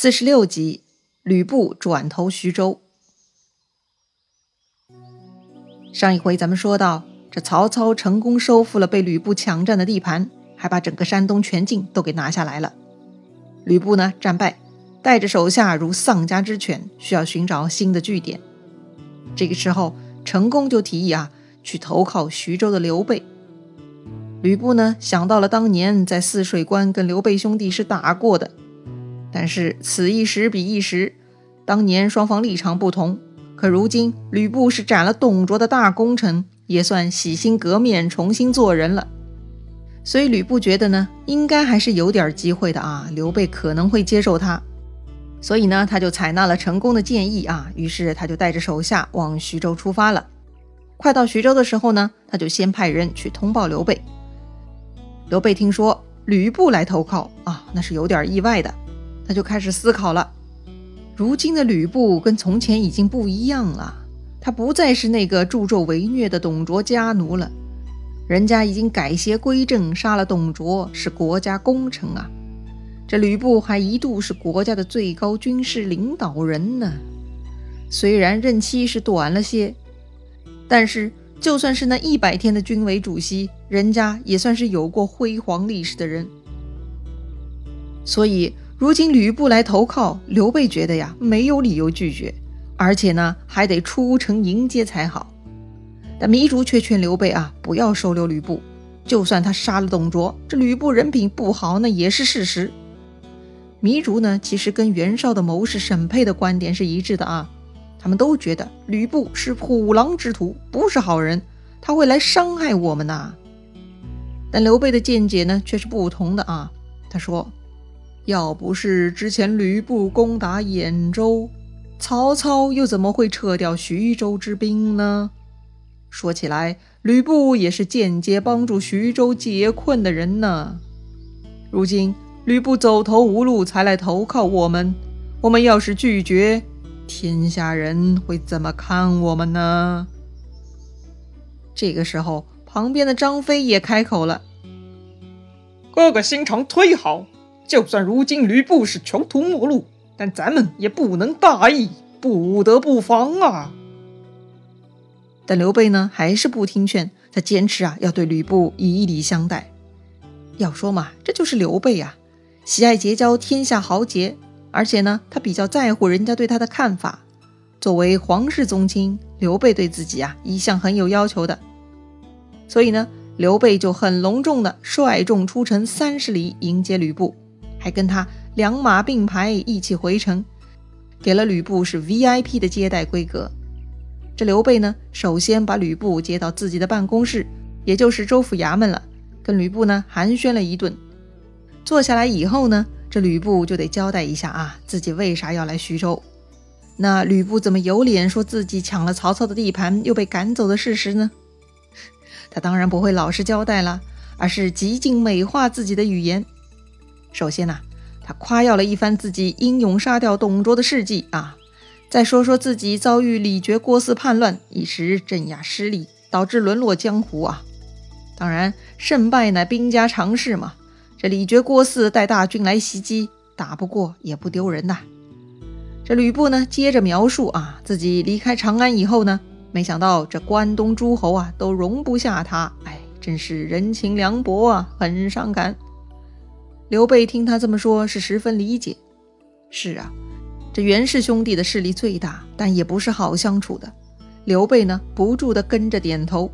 四十六集，吕布转投徐州。上一回咱们说到，这曹操成功收复了被吕布抢占的地盘，还把整个山东全境都给拿下来了。吕布呢，战败，带着手下如丧家之犬，需要寻找新的据点。这个时候，成功就提议啊，去投靠徐州的刘备。吕布呢，想到了当年在泗水关跟刘备兄弟是打过的。但是此一时彼一时，当年双方立场不同，可如今吕布是斩了董卓的大功臣，也算洗心革面，重新做人了。所以吕布觉得呢，应该还是有点机会的啊，刘备可能会接受他。所以呢，他就采纳了成功的建议啊，于是他就带着手下往徐州出发了。快到徐州的时候呢，他就先派人去通报刘备。刘备听说吕布来投靠啊，那是有点意外的。他就开始思考了。如今的吕布跟从前已经不一样了，他不再是那个助纣为虐的董卓家奴了，人家已经改邪归正，杀了董卓，是国家功臣啊。这吕布还一度是国家的最高军事领导人呢。虽然任期是短了些，但是就算是那一百天的军委主席，人家也算是有过辉煌历史的人。所以。如今吕布来投靠，刘备觉得呀没有理由拒绝，而且呢还得出城迎接才好。但糜竺却劝刘备啊不要收留吕布，就算他杀了董卓，这吕布人品不好那也是事实。糜竺呢其实跟袁绍的谋士沈佩的观点是一致的啊，他们都觉得吕布是虎狼之徒，不是好人，他会来伤害我们呐。但刘备的见解呢却是不同的啊，他说。要不是之前吕布攻打兖州，曹操又怎么会撤掉徐州之兵呢？说起来，吕布也是间接帮助徐州解困的人呢。如今吕布走投无路才来投靠我们，我们要是拒绝，天下人会怎么看我们呢？这个时候，旁边的张飞也开口了：“哥哥心肠忒好。”就算如今吕布是穷途末路，但咱们也不能大意，不得不防啊！但刘备呢，还是不听劝，他坚持啊，要对吕布以礼相待。要说嘛，这就是刘备呀，喜爱结交天下豪杰，而且呢，他比较在乎人家对他的看法。作为皇室宗亲，刘备对自己啊，一向很有要求的，所以呢，刘备就很隆重的率众出城三十里迎接吕布。还跟他两马并排一起回城，给了吕布是 VIP 的接待规格。这刘备呢，首先把吕布接到自己的办公室，也就是州府衙门了，跟吕布呢寒暄了一顿。坐下来以后呢，这吕布就得交代一下啊，自己为啥要来徐州。那吕布怎么有脸说自己抢了曹操的地盘又被赶走的事实呢？他当然不会老实交代了，而是极尽美化自己的语言。首先呢，他夸耀了一番自己英勇杀掉董卓的事迹啊，再说说自己遭遇李傕郭汜叛乱，一时镇压失利，导致沦落江湖啊。当然，胜败乃兵家常事嘛。这李傕郭汜带大军来袭击，打不过也不丢人呐。这吕布呢，接着描述啊，自己离开长安以后呢，没想到这关东诸侯啊都容不下他，哎，真是人情凉薄啊，很伤感。刘备听他这么说，是十分理解。是啊，这袁氏兄弟的势力最大，但也不是好相处的。刘备呢，不住的跟着点头。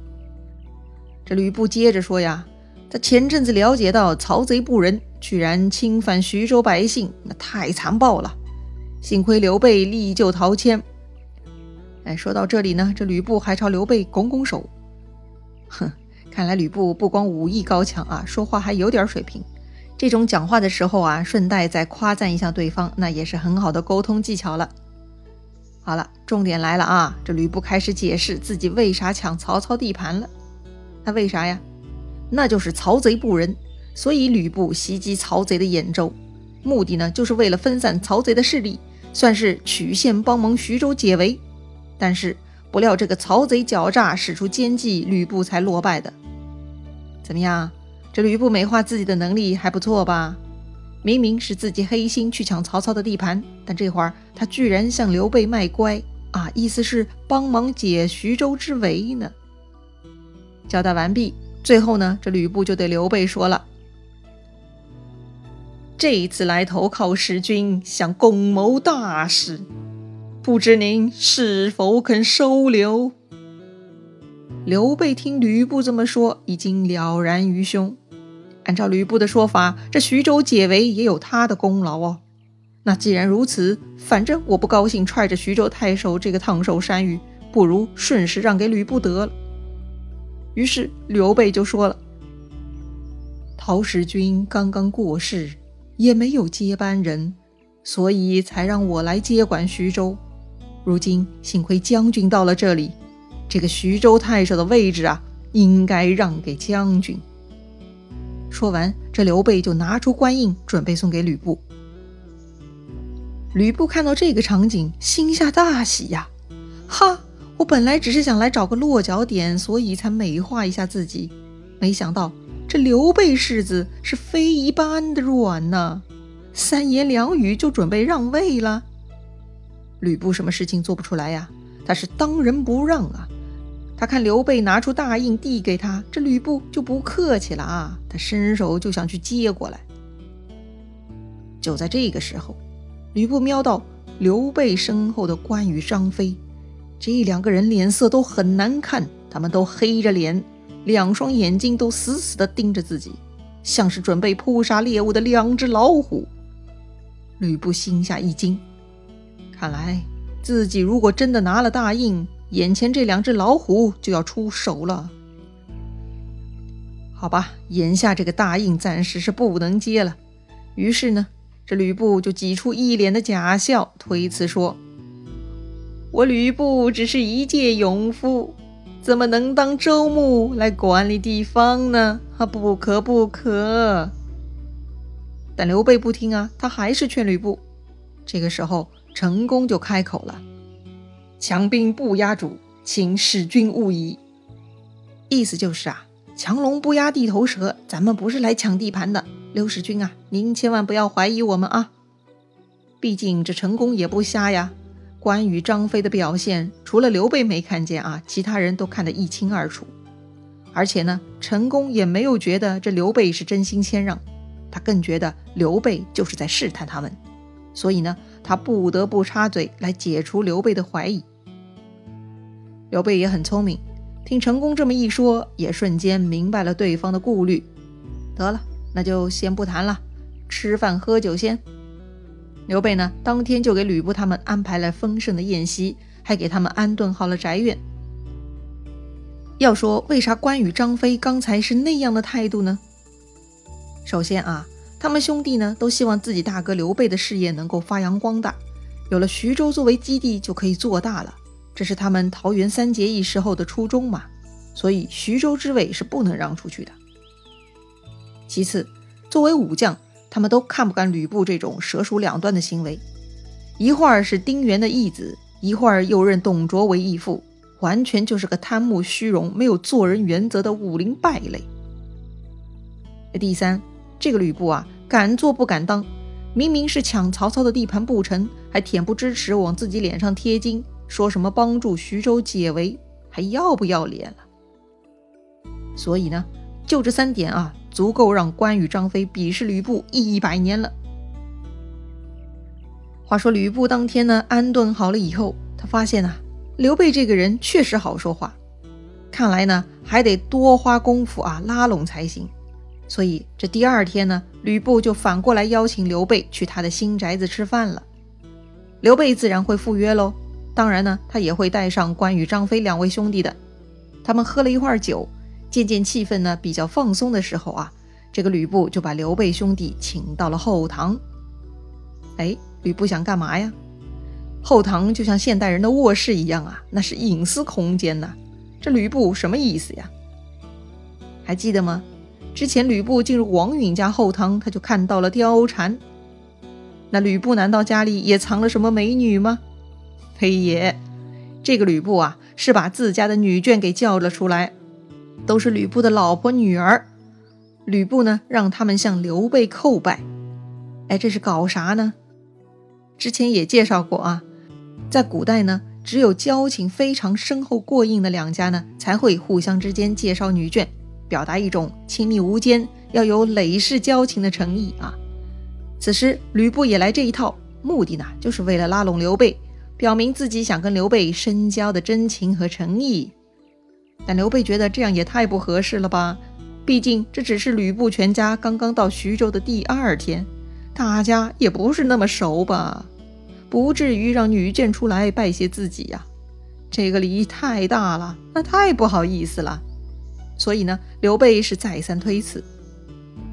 这吕布接着说呀：“他前阵子了解到曹贼不仁，居然侵犯徐州百姓，那太残暴了。幸亏刘备力救陶谦。”哎，说到这里呢，这吕布还朝刘备拱拱手。哼，看来吕布不光武艺高强啊，说话还有点水平。这种讲话的时候啊，顺带再夸赞一下对方，那也是很好的沟通技巧了。好了，重点来了啊！这吕布开始解释自己为啥抢曹操地盘了。他为啥呀？那就是曹贼不仁，所以吕布袭击曹贼的兖州，目的呢就是为了分散曹贼的势力，算是曲线帮忙徐州解围。但是不料这个曹贼狡诈，使出奸计，吕布才落败的。怎么样？这吕布美化自己的能力还不错吧？明明是自己黑心去抢曹操的地盘，但这会儿他居然向刘备卖乖啊，意思是帮忙解徐州之围呢。交代完毕，最后呢，这吕布就对刘备说了：“这一次来投靠使君，想共谋大事，不知您是否肯收留？”刘备听吕布这么说，已经了然于胸。按照吕布的说法，这徐州解围也有他的功劳哦。那既然如此，反正我不高兴踹着徐州太守这个烫手山芋，不如顺势让给吕布得了。于是刘备就说了：“陶使君刚刚过世，也没有接班人，所以才让我来接管徐州。如今幸亏将军到了这里，这个徐州太守的位置啊，应该让给将军。”说完，这刘备就拿出官印，准备送给吕布。吕布看到这个场景，心下大喜呀！哈，我本来只是想来找个落脚点，所以才美化一下自己，没想到这刘备世子是非一般的软呐，三言两语就准备让位了。吕布什么事情做不出来呀？他是当仁不让啊！他看刘备拿出大印递给他，这吕布就不客气了啊！他伸手就想去接过来。就在这个时候，吕布瞄到刘备身后的关羽、张飞，这两个人脸色都很难看，他们都黑着脸，两双眼睛都死死地盯着自己，像是准备扑杀猎物的两只老虎。吕布心下一惊，看来自己如果真的拿了大印，眼前这两只老虎就要出手了，好吧，眼下这个大印暂时是不能接了。于是呢，这吕布就挤出一脸的假笑，推辞说：“我吕布只是一介勇夫，怎么能当州牧来管理地方呢？啊，不可不可！”但刘备不听啊，他还是劝吕布。这个时候，成功就开口了。强兵不压主，请使君勿疑。意思就是啊，强龙不压地头蛇，咱们不是来抢地盘的。刘使君啊，您千万不要怀疑我们啊！毕竟这成功也不瞎呀。关羽、张飞的表现，除了刘备没看见啊，其他人都看得一清二楚。而且呢，陈宫也没有觉得这刘备是真心谦让，他更觉得刘备就是在试探他们，所以呢，他不得不插嘴来解除刘备的怀疑。刘备也很聪明，听成功这么一说，也瞬间明白了对方的顾虑。得了，那就先不谈了，吃饭喝酒先。刘备呢，当天就给吕布他们安排了丰盛的宴席，还给他们安顿好了宅院。要说为啥关羽、张飞刚才是那样的态度呢？首先啊，他们兄弟呢都希望自己大哥刘备的事业能够发扬光大，有了徐州作为基地，就可以做大了。这是他们桃园三结义时候的初衷嘛，所以徐州之位是不能让出去的。其次，作为武将，他们都看不惯吕布这种蛇鼠两端的行为，一会儿是丁原的义子，一会儿又认董卓为义父，完全就是个贪慕虚荣、没有做人原则的武林败类。第三，这个吕布啊，敢做不敢当，明明是抢曹操的地盘不成，还恬不知耻往自己脸上贴金。说什么帮助徐州解围，还要不要脸了？所以呢，就这三点啊，足够让关羽、张飞鄙视吕布一百年了。话说吕布当天呢，安顿好了以后，他发现啊，刘备这个人确实好说话，看来呢，还得多花功夫啊，拉拢才行。所以这第二天呢，吕布就反过来邀请刘备去他的新宅子吃饭了。刘备自然会赴约喽。当然呢，他也会带上关羽、张飞两位兄弟的。他们喝了一会儿酒，渐渐气氛呢比较放松的时候啊，这个吕布就把刘备兄弟请到了后堂。哎，吕布想干嘛呀？后堂就像现代人的卧室一样啊，那是隐私空间呐。这吕布什么意思呀？还记得吗？之前吕布进入王允家后堂，他就看到了貂蝉。那吕布难道家里也藏了什么美女吗？嘿爷，这个吕布啊，是把自家的女眷给叫了出来，都是吕布的老婆女儿。吕布呢，让他们向刘备叩拜。哎，这是搞啥呢？之前也介绍过啊，在古代呢，只有交情非常深厚过硬的两家呢，才会互相之间介绍女眷，表达一种亲密无间、要有累世交情的诚意啊。此时吕布也来这一套，目的呢，就是为了拉拢刘备，表明自己想跟刘备深交的真情和诚意。但刘备觉得这样也太不合适了吧？毕竟这只是吕布全家刚刚到徐州的第二天，大家也不是那么熟吧，不至于让女眷出来拜谢自己呀。这个礼太大了，那太不好意思了。所以呢，刘备是再三推辞。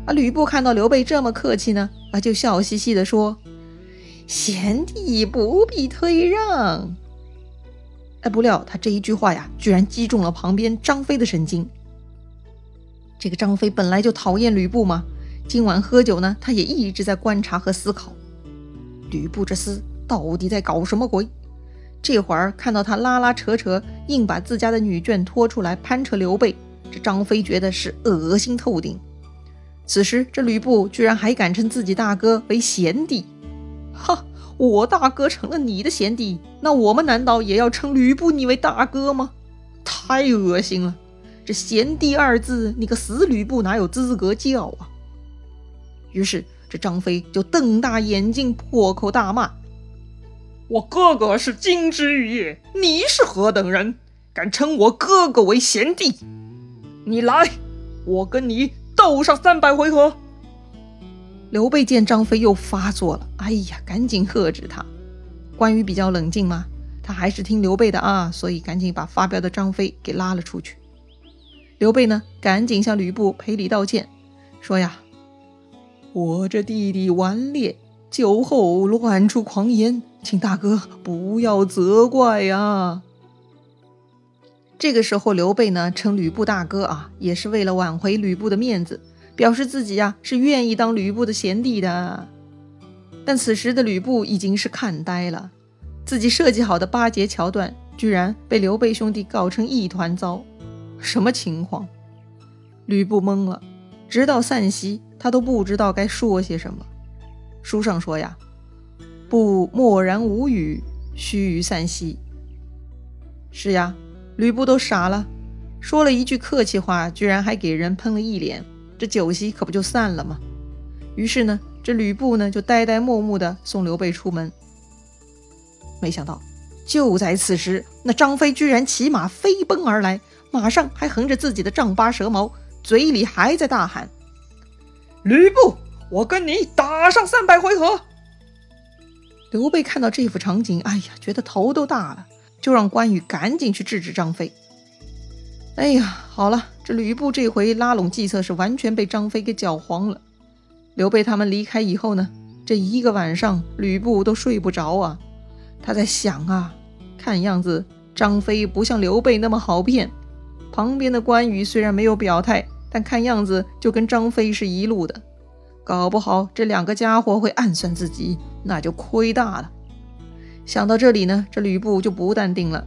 而吕布看到刘备这么客气呢，啊，就笑嘻嘻地说：“贤弟不必推让。”哎，不料他这一句话呀，居然击中了旁边张飞的神经。这个张飞本来就讨厌吕布嘛，今晚喝酒呢，他也一直在观察和思考，吕布这厮到底在搞什么鬼？这会儿看到他拉拉扯扯，硬把自家的女眷拖出来攀扯刘备，这张飞觉得是恶心透顶。此时这吕布居然还敢称自己大哥为贤弟，哈！我大哥成了你的贤弟，那我们难道也要称吕布你为大哥吗？太恶心了！这贤弟二字，你个死吕布哪有资格叫啊？于是这张飞就瞪大眼睛，破口大骂：“我哥哥是金枝玉叶，你是何等人，敢称我哥哥为贤弟？你来，我跟你斗上三百回合！”刘备见张飞又发作了，哎呀，赶紧喝止他。关羽比较冷静嘛，他还是听刘备的啊，所以赶紧把发飙的张飞给拉了出去。刘备呢，赶紧向吕布赔礼道歉，说呀：“我这弟弟顽劣，酒后乱出狂言，请大哥不要责怪呀。”这个时候，刘备呢称吕布大哥啊，也是为了挽回吕布的面子。表示自己呀是愿意当吕布的贤弟的，但此时的吕布已经是看呆了，自己设计好的巴结桥段居然被刘备兄弟搞成一团糟，什么情况？吕布懵了，直到散席他都不知道该说些什么。书上说呀，布默然无语，须臾散席。是呀，吕布都傻了，说了一句客气话，居然还给人喷了一脸。这酒席可不就散了吗？于是呢，这吕布呢就呆呆木木地送刘备出门。没想到，就在此时，那张飞居然骑马飞奔而来，马上还横着自己的丈八蛇矛，嘴里还在大喊：“吕布，我跟你打上三百回合！”刘备看到这幅场景，哎呀，觉得头都大了，就让关羽赶紧去制止张飞。哎呀，好了，这吕布这回拉拢计策是完全被张飞给搅黄了。刘备他们离开以后呢，这一个晚上吕布都睡不着啊。他在想啊，看样子张飞不像刘备那么好骗。旁边的关羽虽然没有表态，但看样子就跟张飞是一路的。搞不好这两个家伙会暗算自己，那就亏大了。想到这里呢，这吕布就不淡定了。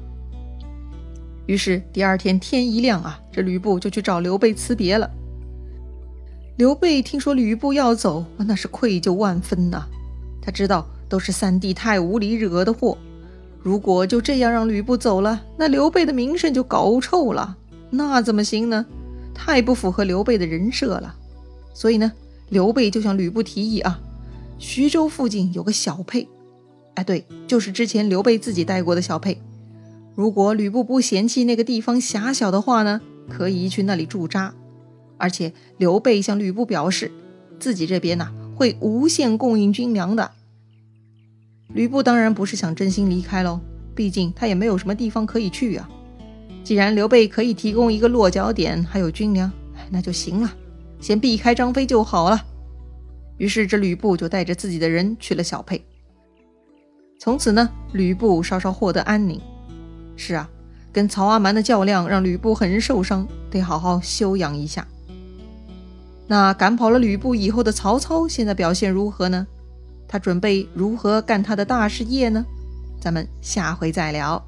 于是第二天天一亮啊，这吕布就去找刘备辞别了。刘备听说吕布要走，那是愧疚万分呐。他知道都是三弟太无理惹的祸，如果就这样让吕布走了，那刘备的名声就搞臭了，那怎么行呢？太不符合刘备的人设了。所以呢，刘备就向吕布提议啊，徐州附近有个小沛，哎，对，就是之前刘备自己带过的小沛。如果吕布不嫌弃那个地方狭小的话呢，可以去那里驻扎。而且刘备向吕布表示，自己这边呢会无限供应军粮的。吕布当然不是想真心离开喽，毕竟他也没有什么地方可以去啊。既然刘备可以提供一个落脚点，还有军粮，那就行了，先避开张飞就好了。于是这吕布就带着自己的人去了小沛。从此呢，吕布稍稍获得安宁。是啊，跟曹阿瞒的较量让吕布很受伤，得好好休养一下。那赶跑了吕布以后的曹操，现在表现如何呢？他准备如何干他的大事业呢？咱们下回再聊。